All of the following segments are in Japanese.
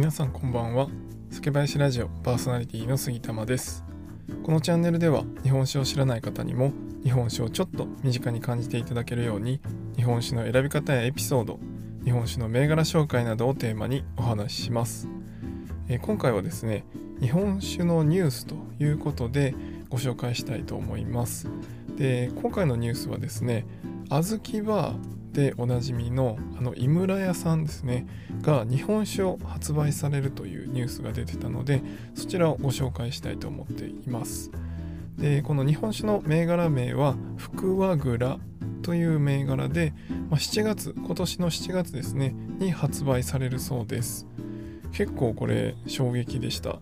皆さんこんばんは。酒林ラジオパーソナリティの杉玉です。このチャンネルでは日本酒を知らない方にも日本酒をちょっと身近に感じていただけるように日本酒の選び方やエピソード日本酒の銘柄紹介などをテーマにお話しします。え今回はですね日本酒のニュースということでご紹介したいと思います。で今回のニュースはですね小豆バーでおなじみのあの井村屋さんですねが日本酒を発売されるというニュースが出てたのでそちらをご紹介したいと思っています。でこの日本酒の銘柄名は福和蔵という銘柄で、まあ、7月今年の7月ですねに発売されるそうです。結構これ衝撃でした。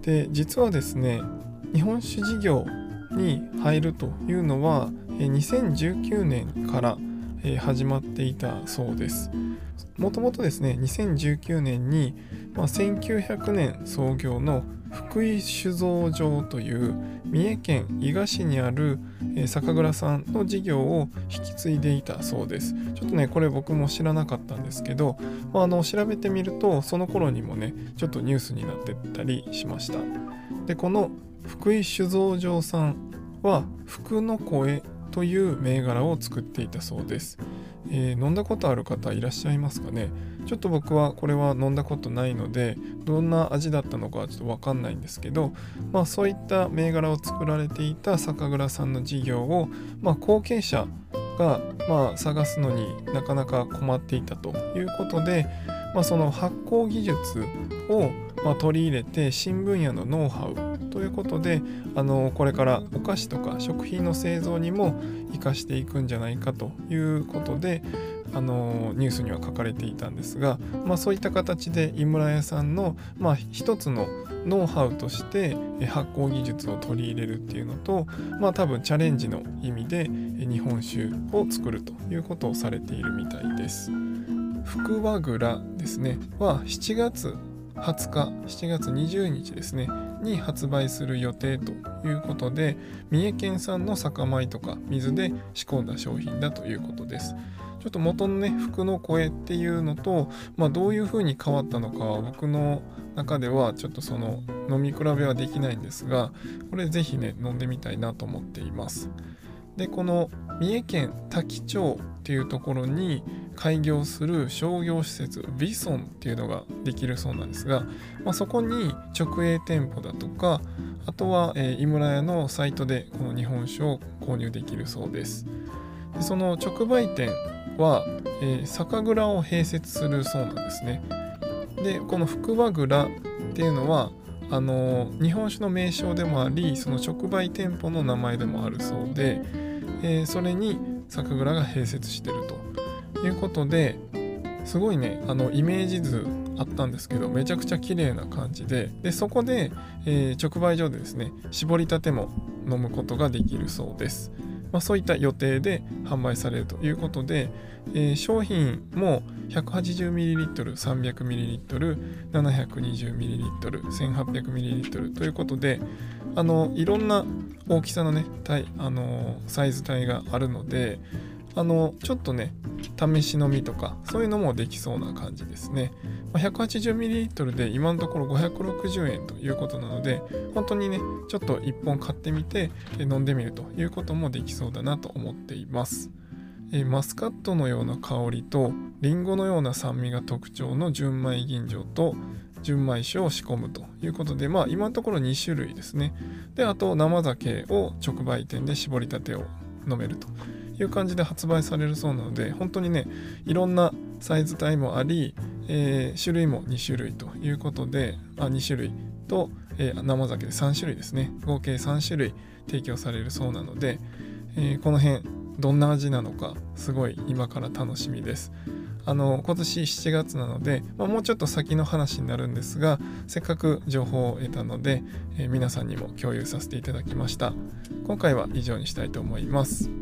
で実はですね日本酒事業に入るというのは2019年から始まっていたそうです。もともとですね2019年に、まあ、1900年創業の福井酒造場という三重県伊賀市にある酒蔵さんの事業を引き継いでいたそうです。ちょっとねこれ僕も知らなかったんですけど、まあ、あの調べてみるとその頃にもねちょっとニュースになってたりしました。でこの福井酒造場さんは福の声という銘柄を作っていたそうです、えー、飲んだことある方いらっしゃいますかね？ちょっと僕はこれは飲んだことないのでどんな味だったのかちょっと分かんないんですけど、まあ、そういった銘柄を作られていた酒蔵さんの事業を、まあ、後継者が、まあ、探すのになかなか困っていたということで、まあ、その発酵技術をま取り入れて新分野のノウハウということであのこれからお菓子とか食品の製造にも生かしていくんじゃないかということであのニュースには書かれていたんですが、まあ、そういった形で井村屋さんの、まあ、一つのノウハウとして発酵技術を取り入れるっていうのと、まあ、多分チャレンジの意味で日本酒を作るということをされているみたいです。福和蔵ですねは7月20日7月20日ですねに発売する予定ということで三重県産の酒米とか水で仕込んだ商品だということです。ちょっと元のね服の声っていうのと、まあ、どういう風に変わったのかは僕の中ではちょっとその飲み比べはできないんですがこれ是非ね飲んでみたいなと思っています。でこの三重県多気町っていうところに開業する商業施設ビソンっていうのができるそうなんですが、まあ、そこに直営店舗だとかあとは、えー、井村屋のサイトでこの日本酒を購入できるそうです。でその直売店は、えー、酒蔵を併設するそうなんですね。でこの福和蔵っていうのはあの日本酒の名称でもありその直売店舗の名前でもあるそうで、えー、それに酒蔵が併設してるということですごいねあのイメージ図あったんですけどめちゃくちゃ綺麗な感じででそこで、えー、直売所でですね絞りたても飲むことができるそうです。まあ、そういった予定で販売されるということで、えー、商品も 180ml、300ml、720ml、1800ml ということで、あのいろんな大きさのね、あのサイズ帯があるので、あのちょっとね試し飲みとかそういうのもできそうな感じですね。180ml で今のところ560円ということなので本当にねちょっと1本買ってみて飲んでみるということもできそうだなと思っています。マスカットのような香りとリンゴのような酸味が特徴の純米吟醸と純米酒を仕込むということで、まあ今のところ2種類ですね。で、あと生酒を直売店で絞りたてを飲めると。いう感じで発売されるそうなので本当にねいろんなサイズ帯もあり、えー、種類も2種類ということであ2種類と、えー、生酒で3種類ですね。合計3種類提供されるそうなので、えー、この辺どんな味なのかすごい今から楽しみです。あの今年7月なので、まあ、もうちょっと先の話になるんですがせっかく情報を得たので、えー、皆さんにも共有させていただきました。今回は以上にしたいと思います。